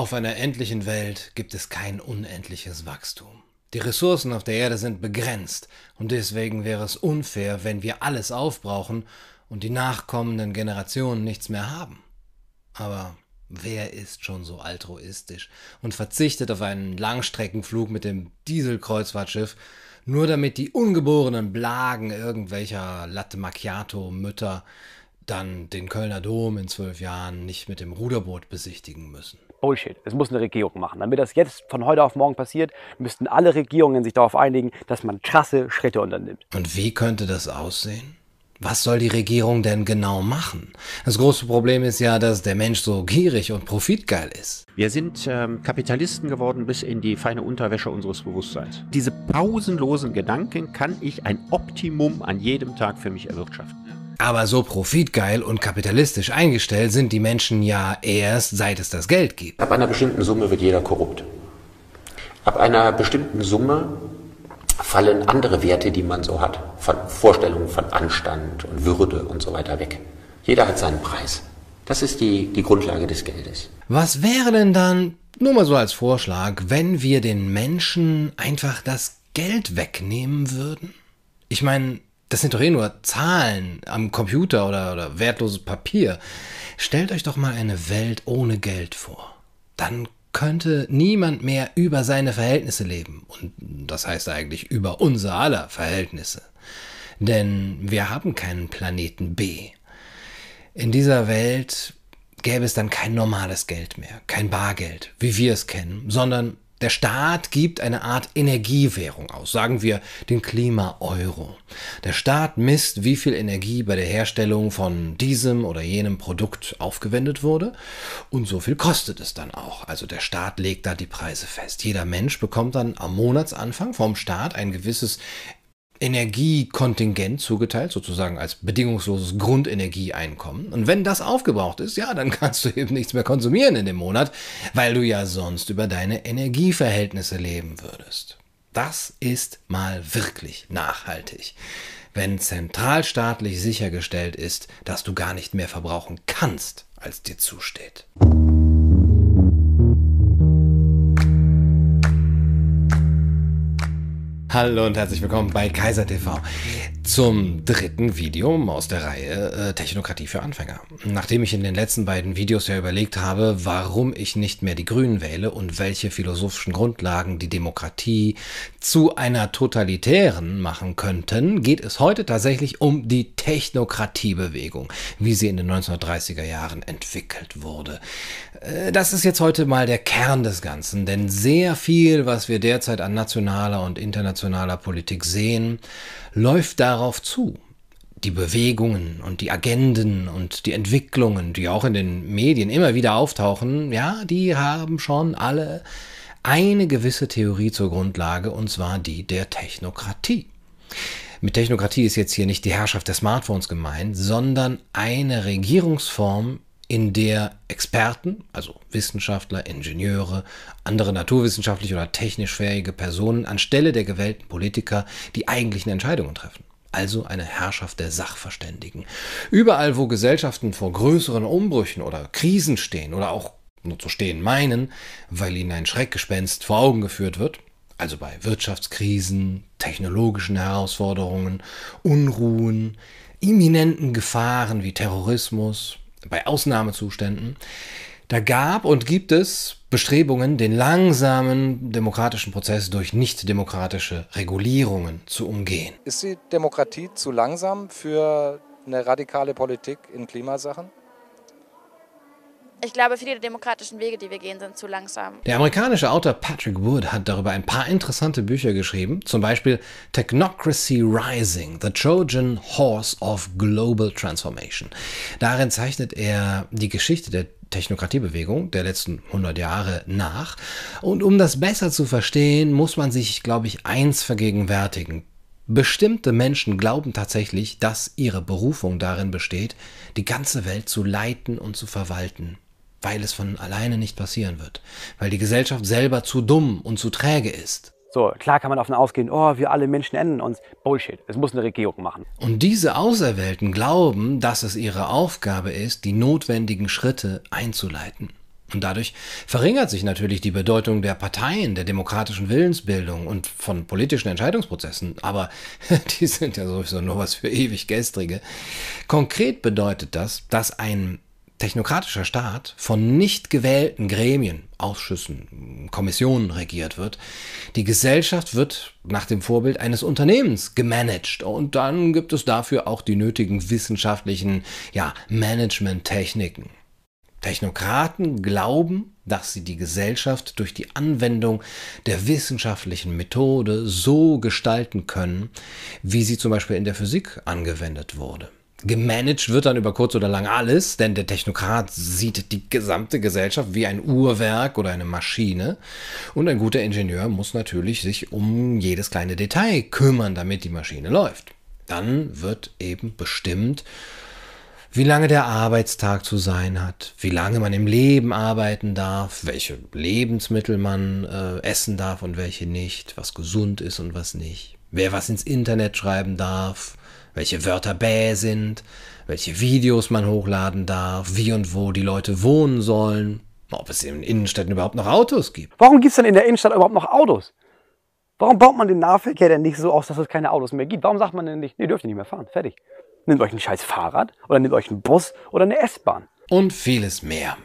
Auf einer endlichen Welt gibt es kein unendliches Wachstum. Die Ressourcen auf der Erde sind begrenzt und deswegen wäre es unfair, wenn wir alles aufbrauchen und die nachkommenden Generationen nichts mehr haben. Aber wer ist schon so altruistisch und verzichtet auf einen Langstreckenflug mit dem Dieselkreuzfahrtschiff, nur damit die ungeborenen Blagen irgendwelcher Latte Macchiato-Mütter dann den Kölner Dom in zwölf Jahren nicht mit dem Ruderboot besichtigen müssen. Bullshit. Es muss eine Regierung machen. Damit das jetzt von heute auf morgen passiert, müssten alle Regierungen sich darauf einigen, dass man krasse Schritte unternimmt. Und wie könnte das aussehen? Was soll die Regierung denn genau machen? Das große Problem ist ja, dass der Mensch so gierig und profitgeil ist. Wir sind ähm, Kapitalisten geworden bis in die feine Unterwäsche unseres Bewusstseins. Diese pausenlosen Gedanken kann ich ein Optimum an jedem Tag für mich erwirtschaften. Aber so profitgeil und kapitalistisch eingestellt sind die Menschen ja erst, seit es das Geld gibt. Ab einer bestimmten Summe wird jeder korrupt. Ab einer bestimmten Summe fallen andere Werte, die man so hat, von Vorstellungen von Anstand und Würde und so weiter weg. Jeder hat seinen Preis. Das ist die, die Grundlage des Geldes. Was wäre denn dann, nur mal so als Vorschlag, wenn wir den Menschen einfach das Geld wegnehmen würden? Ich meine, das sind doch eh nur Zahlen am Computer oder, oder wertloses Papier. Stellt euch doch mal eine Welt ohne Geld vor. Dann könnte niemand mehr über seine Verhältnisse leben. Und das heißt eigentlich über unser aller Verhältnisse. Denn wir haben keinen Planeten B. In dieser Welt gäbe es dann kein normales Geld mehr, kein Bargeld, wie wir es kennen, sondern der Staat gibt eine Art Energiewährung aus, sagen wir den Klima-Euro. Der Staat misst, wie viel Energie bei der Herstellung von diesem oder jenem Produkt aufgewendet wurde und so viel kostet es dann auch. Also der Staat legt da die Preise fest. Jeder Mensch bekommt dann am Monatsanfang vom Staat ein gewisses Energiekontingent zugeteilt, sozusagen als bedingungsloses Grundenergieeinkommen. Und wenn das aufgebraucht ist, ja, dann kannst du eben nichts mehr konsumieren in dem Monat, weil du ja sonst über deine Energieverhältnisse leben würdest. Das ist mal wirklich nachhaltig, wenn zentralstaatlich sichergestellt ist, dass du gar nicht mehr verbrauchen kannst, als dir zusteht. Hallo und herzlich willkommen bei Kaiser TV zum dritten Video aus der Reihe äh, Technokratie für Anfänger. Nachdem ich in den letzten beiden Videos ja überlegt habe, warum ich nicht mehr die Grünen wähle und welche philosophischen Grundlagen die Demokratie zu einer totalitären machen könnten, geht es heute tatsächlich um die Technokratiebewegung, wie sie in den 1930er Jahren entwickelt wurde. Äh, das ist jetzt heute mal der Kern des Ganzen, denn sehr viel, was wir derzeit an nationaler und internationaler Politik sehen, läuft darauf zu. Die Bewegungen und die Agenden und die Entwicklungen, die auch in den Medien immer wieder auftauchen, ja, die haben schon alle eine gewisse Theorie zur Grundlage, und zwar die der Technokratie. Mit Technokratie ist jetzt hier nicht die Herrschaft der Smartphones gemeint, sondern eine Regierungsform, in der Experten, also Wissenschaftler, Ingenieure, andere naturwissenschaftlich oder technisch fähige Personen anstelle der gewählten Politiker die eigentlichen Entscheidungen treffen. Also eine Herrschaft der Sachverständigen. Überall, wo Gesellschaften vor größeren Umbrüchen oder Krisen stehen oder auch nur zu stehen meinen, weil ihnen ein Schreckgespenst vor Augen geführt wird, also bei Wirtschaftskrisen, technologischen Herausforderungen, Unruhen, imminenten Gefahren wie Terrorismus, bei Ausnahmezuständen, da gab und gibt es Bestrebungen, den langsamen demokratischen Prozess durch nicht-demokratische Regulierungen zu umgehen. Ist die Demokratie zu langsam für eine radikale Politik in Klimasachen? Ich glaube, viele der demokratischen Wege, die wir gehen, sind zu langsam. Der amerikanische Autor Patrick Wood hat darüber ein paar interessante Bücher geschrieben, zum Beispiel Technocracy Rising, The Trojan Horse of Global Transformation. Darin zeichnet er die Geschichte der Technokratiebewegung der letzten 100 Jahre nach. Und um das besser zu verstehen, muss man sich, glaube ich, eins vergegenwärtigen. Bestimmte Menschen glauben tatsächlich, dass ihre Berufung darin besteht, die ganze Welt zu leiten und zu verwalten weil es von alleine nicht passieren wird, weil die Gesellschaft selber zu dumm und zu träge ist. So, klar kann man davon ausgehen, oh, wir alle Menschen ändern uns. Bullshit, es muss eine Regierung machen. Und diese Auserwählten glauben, dass es ihre Aufgabe ist, die notwendigen Schritte einzuleiten. Und dadurch verringert sich natürlich die Bedeutung der Parteien, der demokratischen Willensbildung und von politischen Entscheidungsprozessen. Aber die sind ja sowieso nur was für ewig Gestrige. Konkret bedeutet das, dass ein technokratischer Staat von nicht gewählten Gremien, Ausschüssen, Kommissionen regiert wird. Die Gesellschaft wird nach dem Vorbild eines Unternehmens gemanagt und dann gibt es dafür auch die nötigen wissenschaftlichen ja, Management-Techniken. Technokraten glauben, dass sie die Gesellschaft durch die Anwendung der wissenschaftlichen Methode so gestalten können, wie sie zum Beispiel in der Physik angewendet wurde. Gemanagt wird dann über kurz oder lang alles, denn der Technokrat sieht die gesamte Gesellschaft wie ein Uhrwerk oder eine Maschine. Und ein guter Ingenieur muss natürlich sich um jedes kleine Detail kümmern, damit die Maschine läuft. Dann wird eben bestimmt, wie lange der Arbeitstag zu sein hat, wie lange man im Leben arbeiten darf, welche Lebensmittel man äh, essen darf und welche nicht, was gesund ist und was nicht, wer was ins Internet schreiben darf, welche Wörter bäh sind, welche Videos man hochladen darf, wie und wo die Leute wohnen sollen, ob es in Innenstädten überhaupt noch Autos gibt. Warum gibt es denn in der Innenstadt überhaupt noch Autos? Warum baut man den Nahverkehr denn nicht so aus, dass es keine Autos mehr gibt? Warum sagt man denn nicht, ihr dürft nicht mehr fahren, fertig. Nehmt euch ein scheiß Fahrrad oder nehmt euch einen Bus oder eine S-Bahn. Und vieles mehr.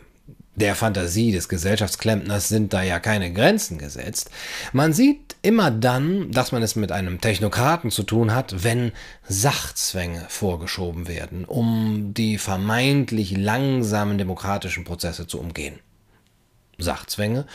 Der Fantasie des Gesellschaftsklempners sind da ja keine Grenzen gesetzt. Man sieht immer dann, dass man es mit einem Technokraten zu tun hat, wenn Sachzwänge vorgeschoben werden, um die vermeintlich langsamen demokratischen Prozesse zu umgehen. Sachzwänge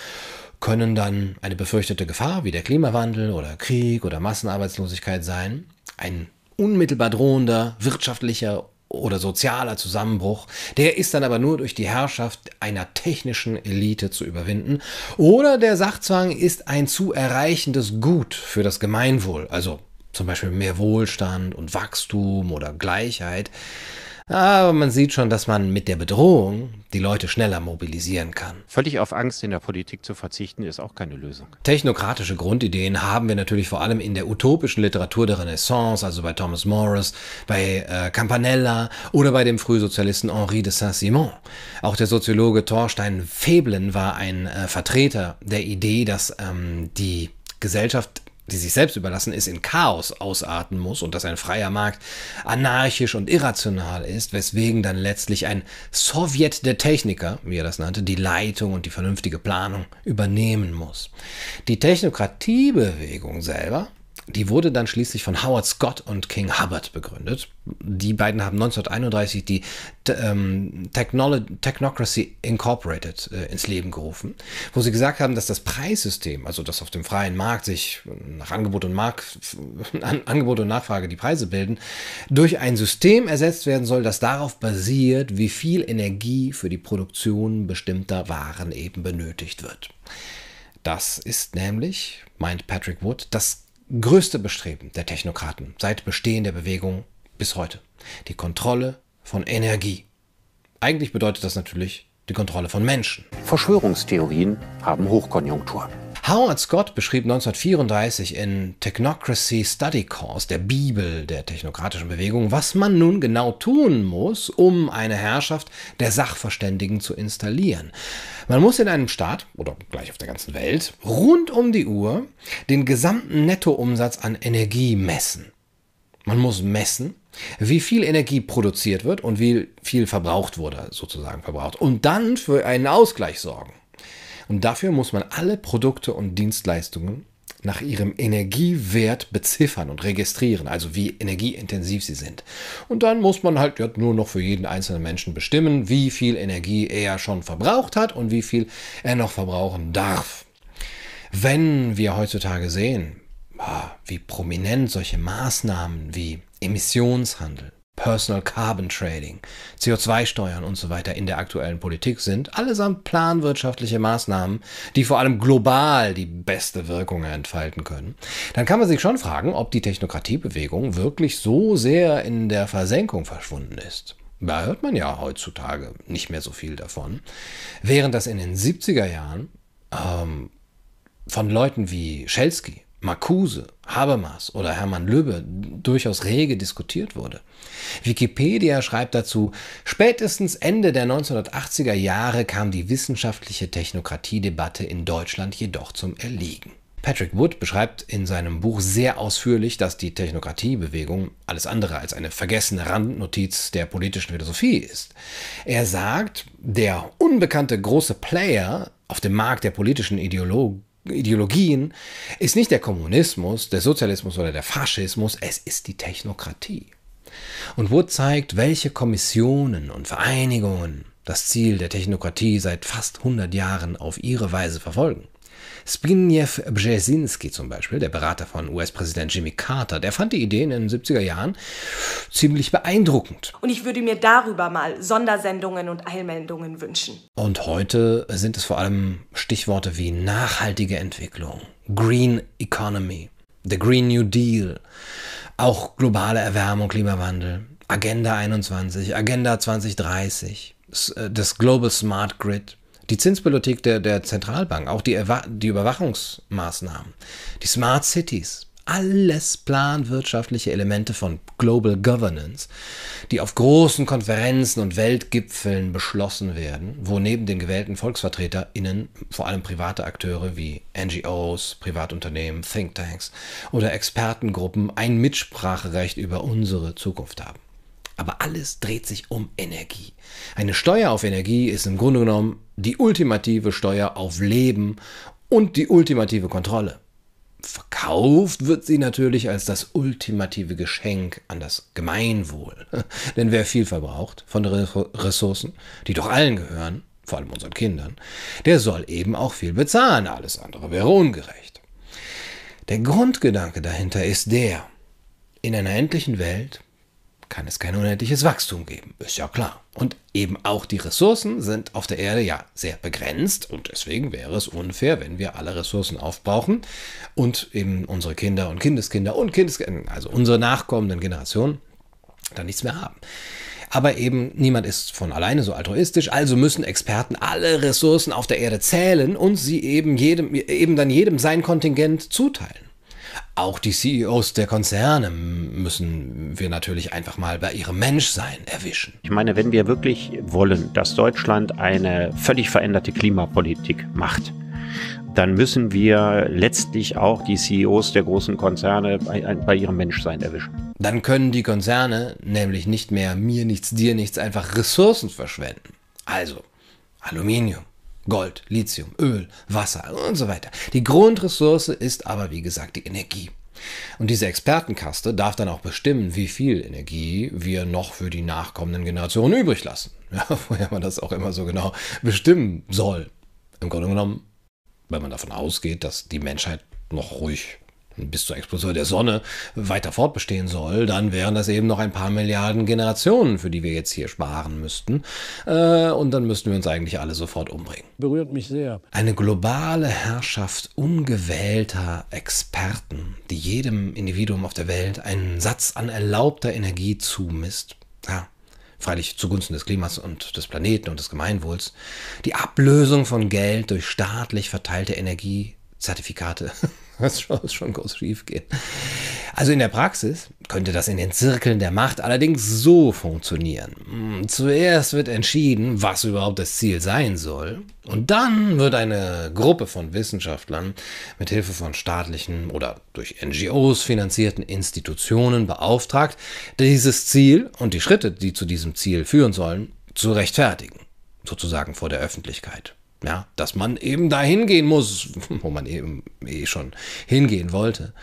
können dann eine befürchtete Gefahr wie der Klimawandel oder Krieg oder Massenarbeitslosigkeit sein, ein unmittelbar drohender wirtschaftlicher oder sozialer Zusammenbruch, der ist dann aber nur durch die Herrschaft einer technischen Elite zu überwinden, oder der Sachzwang ist ein zu erreichendes Gut für das Gemeinwohl, also zum Beispiel mehr Wohlstand und Wachstum oder Gleichheit, aber man sieht schon, dass man mit der Bedrohung die Leute schneller mobilisieren kann. Völlig auf Angst in der Politik zu verzichten, ist auch keine Lösung. Technokratische Grundideen haben wir natürlich vor allem in der utopischen Literatur der Renaissance, also bei Thomas Morris, bei äh, Campanella oder bei dem Frühsozialisten Henri de Saint-Simon. Auch der Soziologe Thorstein Veblen war ein äh, Vertreter der Idee, dass ähm, die Gesellschaft die sich selbst überlassen ist, in Chaos ausarten muss und dass ein freier Markt anarchisch und irrational ist, weswegen dann letztlich ein Sowjet der Techniker, wie er das nannte, die Leitung und die vernünftige Planung übernehmen muss. Die Technokratiebewegung selber die wurde dann schließlich von Howard Scott und King Hubbard begründet. Die beiden haben 1931 die ähm, Technocracy Incorporated äh, ins Leben gerufen, wo sie gesagt haben, dass das Preissystem, also das auf dem freien Markt sich nach Angebot und, Markt, an Angebot und Nachfrage die Preise bilden, durch ein System ersetzt werden soll, das darauf basiert, wie viel Energie für die Produktion bestimmter Waren eben benötigt wird. Das ist nämlich, meint Patrick Wood, das größte Bestreben der Technokraten seit Bestehen der Bewegung bis heute. Die Kontrolle von Energie. Eigentlich bedeutet das natürlich die Kontrolle von Menschen. Verschwörungstheorien haben Hochkonjunktur. Howard Scott beschrieb 1934 in Technocracy Study Course, der Bibel der technokratischen Bewegung, was man nun genau tun muss, um eine Herrschaft der Sachverständigen zu installieren. Man muss in einem Staat oder gleich auf der ganzen Welt rund um die Uhr den gesamten Nettoumsatz an Energie messen. Man muss messen, wie viel Energie produziert wird und wie viel verbraucht wurde, sozusagen verbraucht. Und dann für einen Ausgleich sorgen. Und dafür muss man alle Produkte und Dienstleistungen nach ihrem Energiewert beziffern und registrieren, also wie energieintensiv sie sind. Und dann muss man halt nur noch für jeden einzelnen Menschen bestimmen, wie viel Energie er schon verbraucht hat und wie viel er noch verbrauchen darf. Wenn wir heutzutage sehen, ah, wie prominent solche Maßnahmen wie Emissionshandel, Personal Carbon Trading, CO2-Steuern und so weiter in der aktuellen Politik sind, allesamt planwirtschaftliche Maßnahmen, die vor allem global die beste Wirkung entfalten können, dann kann man sich schon fragen, ob die Technokratiebewegung wirklich so sehr in der Versenkung verschwunden ist. Da hört man ja heutzutage nicht mehr so viel davon, während das in den 70er Jahren ähm, von Leuten wie Schelsky Marcuse, Habermas oder Hermann Löbe durchaus rege diskutiert wurde. Wikipedia schreibt dazu, spätestens Ende der 1980er Jahre kam die wissenschaftliche Technokratiedebatte in Deutschland jedoch zum Erliegen. Patrick Wood beschreibt in seinem Buch sehr ausführlich, dass die Technokratiebewegung alles andere als eine vergessene Randnotiz der politischen Philosophie ist. Er sagt, der unbekannte große Player auf dem Markt der politischen Ideologie Ideologien ist nicht der Kommunismus, der Sozialismus oder der Faschismus, es ist die Technokratie. Und Wood zeigt, welche Kommissionen und Vereinigungen das Ziel der Technokratie seit fast 100 Jahren auf ihre Weise verfolgen. Zbigniew Brzezinski zum Beispiel, der Berater von US-Präsident Jimmy Carter, der fand die Ideen in den 70er Jahren ziemlich beeindruckend. Und ich würde mir darüber mal Sondersendungen und Eilmeldungen wünschen. Und heute sind es vor allem Stichworte wie nachhaltige Entwicklung, Green Economy, the Green New Deal, auch globale Erwärmung, Klimawandel, Agenda 21, Agenda 2030, äh, das Global Smart Grid, die Zinspolitik der, der Zentralbank, auch die, die Überwachungsmaßnahmen, die Smart Cities, alles planwirtschaftliche Elemente von Global Governance, die auf großen Konferenzen und Weltgipfeln beschlossen werden, wo neben den gewählten VolksvertreterInnen vor allem private Akteure wie NGOs, Privatunternehmen, Thinktanks oder Expertengruppen ein Mitspracherecht über unsere Zukunft haben. Aber alles dreht sich um Energie. Eine Steuer auf Energie ist im Grunde genommen die ultimative Steuer auf Leben und die ultimative Kontrolle. Verkauft wird sie natürlich als das ultimative Geschenk an das Gemeinwohl. Denn wer viel verbraucht von Ressourcen, die doch allen gehören, vor allem unseren Kindern, der soll eben auch viel bezahlen. Alles andere wäre ungerecht. Der Grundgedanke dahinter ist der, in einer endlichen Welt kann es kein unendliches Wachstum geben. Ist ja klar. Und eben auch die Ressourcen sind auf der Erde ja sehr begrenzt und deswegen wäre es unfair, wenn wir alle Ressourcen aufbrauchen und eben unsere Kinder und Kindeskinder und Kindeskinder, also unsere nachkommenden Generationen, dann nichts mehr haben. Aber eben niemand ist von alleine so altruistisch, also müssen Experten alle Ressourcen auf der Erde zählen und sie eben jedem, eben dann jedem sein Kontingent zuteilen. Auch die CEOs der Konzerne müssen wir natürlich einfach mal bei ihrem Menschsein erwischen. Ich meine, wenn wir wirklich wollen, dass Deutschland eine völlig veränderte Klimapolitik macht, dann müssen wir letztlich auch die CEOs der großen Konzerne bei, bei, ihrem Menschsein erwischen. Dann können die Konzerne nämlich nicht mehr mir nichts, dir nichts einfach Ressourcen verschwenden. Also Aluminium, Gold, Lithium, Öl, Wasser und so weiter. Die Grundressource ist aber, wie gesagt, die Energie. Und diese Expertenkaste darf dann auch bestimmen, wie viel Energie wir noch für die nachkommenden Generationen übrig lassen. Ja, woher man das auch immer so genau bestimmen soll. Im Grunde genommen, wenn man davon ausgeht, dass die Menschheit noch ruhig bis zur Explosion der Sonne weiter fortbestehen soll, dann wären das eben noch ein paar Milliarden Generationen, für die wir jetzt hier sparen müssten. Äh, und dann müssten wir uns eigentlich alle sofort umbringen. Berührt mich sehr. Eine globale Herrschaft ungewählter Experten, die jedem Individuum auf der Welt einen Satz an erlaubter Energie zumisst. Ja, freilich zugunsten des Klimas und des Planeten und des Gemeinwohls, die Ablösung von Geld durch staatlich verteilte Energiezertifikate das soll schon groß schief gehen. Also in der Praxis könnte das in den Zirkeln der Macht allerdings so funktionieren. Hm, zuerst wird entschieden, was überhaupt das Ziel sein soll. Und dann wird eine Gruppe von Wissenschaftlern mit Hilfe von staatlichen oder durch NGOs finanzierten Institutionen beauftragt, dieses Ziel und die Schritte, die zu diesem Ziel führen sollen, zu rechtfertigen. Sozusagen vor der Öffentlichkeit. Ja, dass man eben da hingehen muss, wo man eben eh schon hingehen wollte.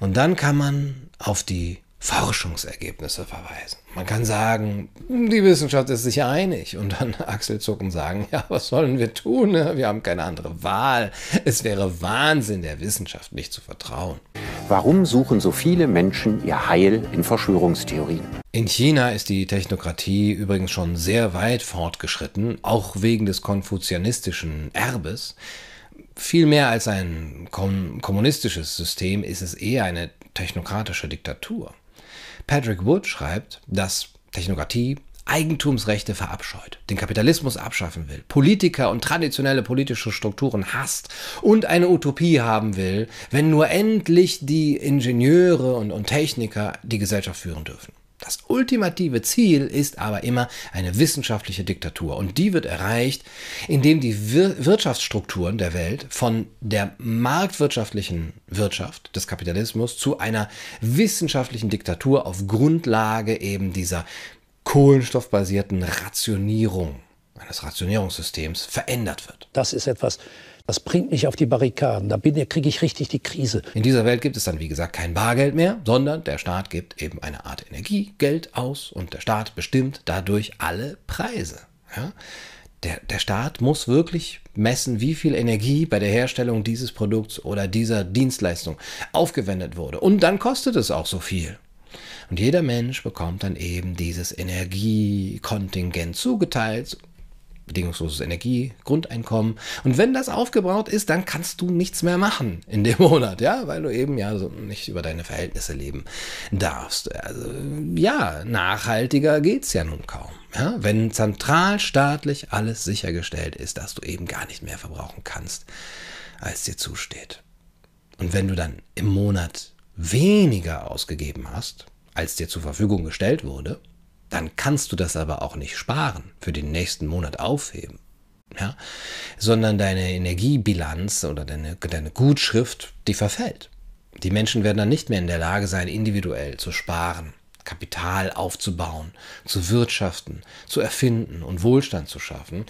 Und dann kann man auf die Forschungsergebnisse verweisen. Man kann sagen, die Wissenschaft ist sich einig und dann Achselzucken sagen, ja, was sollen wir tun? Wir haben keine andere Wahl. Es wäre Wahnsinn, der Wissenschaft nicht zu vertrauen. Warum suchen so viele Menschen ihr Heil in Verschwörungstheorien? In China ist die Technokratie übrigens schon sehr weit fortgeschritten, auch wegen des konfuzianistischen Erbes. Viel mehr als ein kommunistisches System ist es eher eine technokratische Diktatur. Patrick Wood schreibt, dass Technokratie Eigentumsrechte verabscheut, den Kapitalismus abschaffen will, Politiker und traditionelle politische Strukturen hasst und eine Utopie haben will, wenn nur endlich die Ingenieure und, und Techniker die Gesellschaft führen dürfen. Das ultimative Ziel ist aber immer eine wissenschaftliche Diktatur. Und die wird erreicht, indem die Wir Wirtschaftsstrukturen der Welt von der marktwirtschaftlichen Wirtschaft des Kapitalismus zu einer wissenschaftlichen Diktatur auf Grundlage eben dieser kohlenstoffbasierten Rationierung eines Rationierungssystems verändert wird. Das ist etwas, das bringt mich auf die Barrikaden. Da kriege ich richtig die Krise. In dieser Welt gibt es dann, wie gesagt, kein Bargeld mehr, sondern der Staat gibt eben eine Art Energiegeld aus und der Staat bestimmt dadurch alle Preise. Ja? Der, der Staat muss wirklich messen, wie viel Energie bei der Herstellung dieses Produkts oder dieser Dienstleistung aufgewendet wurde. Und dann kostet es auch so viel. Und jeder Mensch bekommt dann eben dieses Energiekontingent zugeteilt bedingungsloses Energiegrundeinkommen. Und wenn das aufgebaut ist, dann kannst du nichts mehr machen in dem Monat, ja, weil du eben ja so nicht über deine Verhältnisse leben darfst. Also ja, nachhaltiger geht's ja nun kaum. Ja, wenn zentralstaatlich alles sichergestellt ist, dass du eben gar nicht mehr verbrauchen kannst, als dir zusteht. Und wenn du dann im Monat weniger ausgegeben hast, als dir zur Verfügung gestellt wurde, dann kannst du das aber auch nicht sparen, für den nächsten Monat aufheben. Ja? Sondern deine Energiebilanz oder deine, deine Gutschrift, die verfällt. Die Menschen werden dann nicht mehr in der Lage sein, individuell zu sparen, Kapital aufzubauen, zu wirtschaften, zu erfinden und Wohlstand zu schaffen.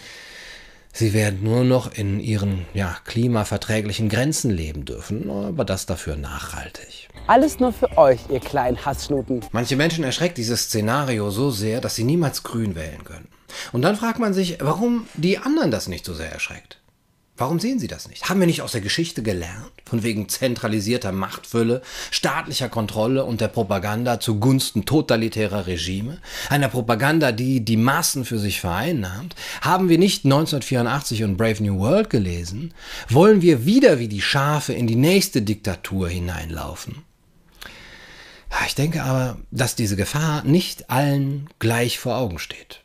Sie werden nur noch in ihren ja, klimaverträglichen Grenzen leben dürfen, aber das dafür nachhaltig. Alles nur für euch, ihr kleinen Hassschnuten. Manche Menschen erschreckt dieses Szenario so sehr, dass sie niemals grün wählen können. Und dann fragt man sich, warum die anderen das nicht so sehr erschreckt. Warum sehen Sie das nicht? Haben wir nicht aus der Geschichte gelernt? Von wegen zentralisierter Machtfülle, staatlicher Kontrolle und der Propaganda zugunsten totalitärer Regime? Einer Propaganda, die die Massen für sich vereinnahmt? Haben wir nicht 1984 und Brave New World gelesen? Wollen wir wieder wie die Schafe in die nächste Diktatur hineinlaufen? Ich denke aber, dass diese Gefahr nicht allen gleich vor Augen steht.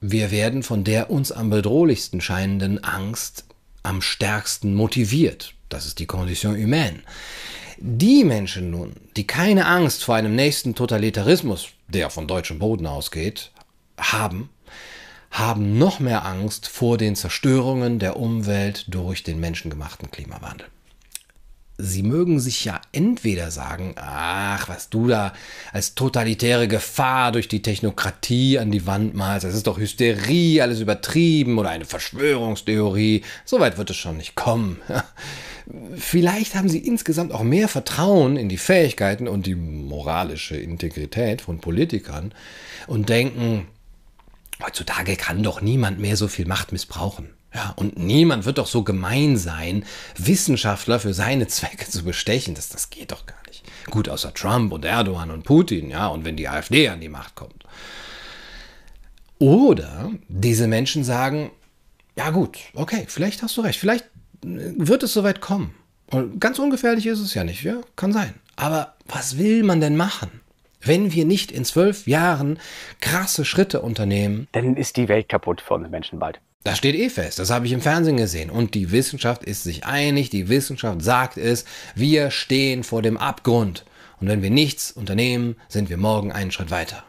Wir werden von der uns am bedrohlichsten scheinenden Angst am stärksten motiviert. Das ist die Condition humaine. Die Menschen nun, die keine Angst vor einem nächsten Totalitarismus, der von deutschem Boden ausgeht, haben, haben noch mehr Angst vor den Zerstörungen der Umwelt durch den menschengemachten Klimawandel sie mögen sich ja entweder sagen, ach, was du da als totalitäre Gefahr durch die Technokratie an die Wand malst, das ist doch Hysterie, alles übertrieben oder eine Verschwörungstheorie. So weit wird es schon nicht kommen. Vielleicht haben sie insgesamt auch mehr Vertrauen in die Fähigkeiten und die moralische Integrität von Politikern und denken, heutzutage kann doch niemand mehr so viel Macht missbrauchen. Ja, und niemand wird doch so gemein sein, Wissenschaftler für seine Zwecke zu bestechen. Das, das geht doch gar nicht. Gut, außer Trump und Erdogan und Putin, ja, und wenn die AfD an die Macht kommt. Oder diese Menschen sagen, ja gut, okay, vielleicht hast du recht, vielleicht wird es soweit kommen. Und ganz ungefährlich ist es ja nicht, ja, kann sein. Aber was will man denn machen? Wenn wir nicht in zwölf Jahren krasse Schritte unternehmen, dann ist die Welt kaputt für uns Menschen bald. Das steht eh fest, das habe ich im Fernsehen gesehen. Und die Wissenschaft ist sich einig, die Wissenschaft sagt es, wir stehen vor dem Abgrund. Und wenn wir nichts unternehmen, sind wir morgen einen Schritt weiter.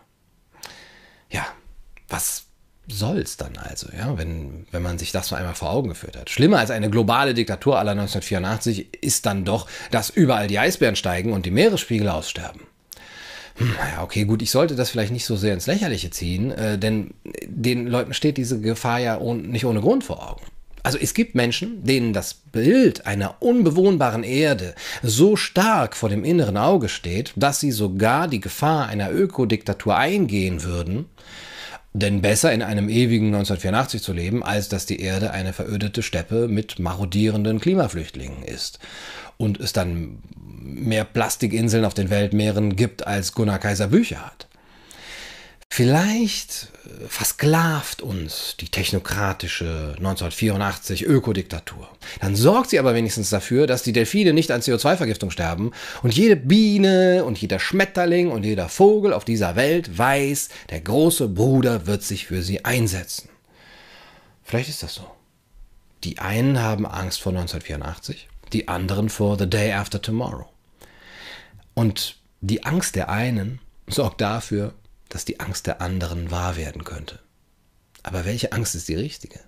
Ja, was soll's dann also, ja, wenn, wenn man sich das nur einmal vor Augen geführt hat. Schlimmer als eine globale Diktatur aller 1984 ist dann doch, dass überall die Eisbären steigen und die Meeresspiegel aussterben. Hm, okay, gut, ich sollte das vielleicht nicht so sehr ins Lächerliche ziehen, äh, denn den Leuten steht diese Gefahr ja ohne, nicht ohne Grund vor Augen. Also es gibt Menschen, denen das Bild einer unbewohnbaren Erde so stark vor dem inneren Auge steht, dass sie sogar die Gefahr einer Ökodiktatur eingehen würden, denn besser in einem ewigen 1984 zu leben, als dass die Erde eine verödete Steppe mit marodierenden Klimaflüchtlingen ist und es dann mehr Plastikinseln auf den Weltmeeren gibt, als Gunnar Kaiser Bücher hat. Vielleicht äh, versklavt uns die technokratische 1984 Ökodiktatur. Dann sorgt sie aber wenigstens dafür, dass die Delfine nicht an CO2-Vergiftung sterben und jede Biene und jeder Schmetterling und jeder Vogel auf dieser Welt weiß, der große Bruder wird sich für sie einsetzen. Vielleicht ist das so. Die einen haben Angst vor 1984, die anderen vor The Day After Tomorrow. Und die Angst der einen sorgt dafür, dass die Angst der anderen wahr werden könnte. Aber welche Angst ist die richtige?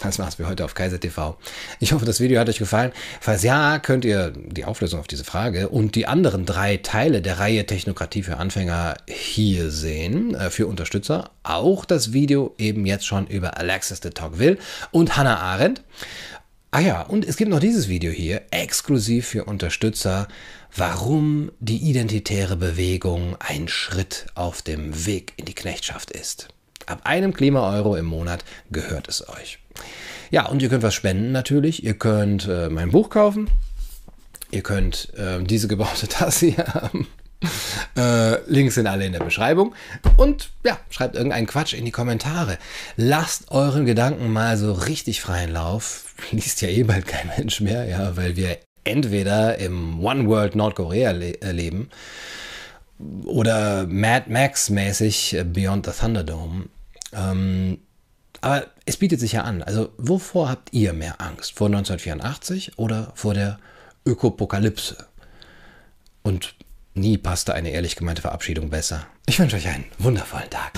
Das war's für heute auf Kaiser TV. Ich hoffe, das Video hat euch gefallen. Falls ja, könnt ihr die Auflösung auf diese Frage und die anderen drei Teile der Reihe Technokratie für Anfänger hier sehen, äh, für Unterstützer. Auch das Video eben jetzt schon über Alexis de Tocqueville und Hannah Arendt. Ah ja, und es gibt noch dieses Video hier, exklusiv für Unterstützer, warum die identitäre Bewegung ein Schritt auf dem Weg in die Knechtschaft ist. Ab einem Klima-Euro im Monat gehört es euch. Ja, und ihr könnt was spenden natürlich. Ihr könnt äh, mein Buch kaufen. Ihr könnt äh, diese gebaute Tasse hier haben. Äh, Links sind alle in der Beschreibung. Und ja, schreibt irgendeinen Quatsch in die Kommentare. Lasst euren Gedanken mal so richtig freien Lauf. Liest ja eh bald kein Mensch mehr, ja, weil wir entweder im One World Nordkorea le äh, leben oder Mad Max mäßig Beyond the Thunderdome. Ähm, aber es bietet sich ja an. Also, wovor habt ihr mehr Angst? Vor 1984 oder vor der Ökopokalypse? Und nie passte eine ehrlich gemeinte Verabschiedung besser. Ich wünsche euch einen wundervollen Tag.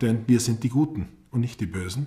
Denn wir sind die Guten und nicht die Bösen.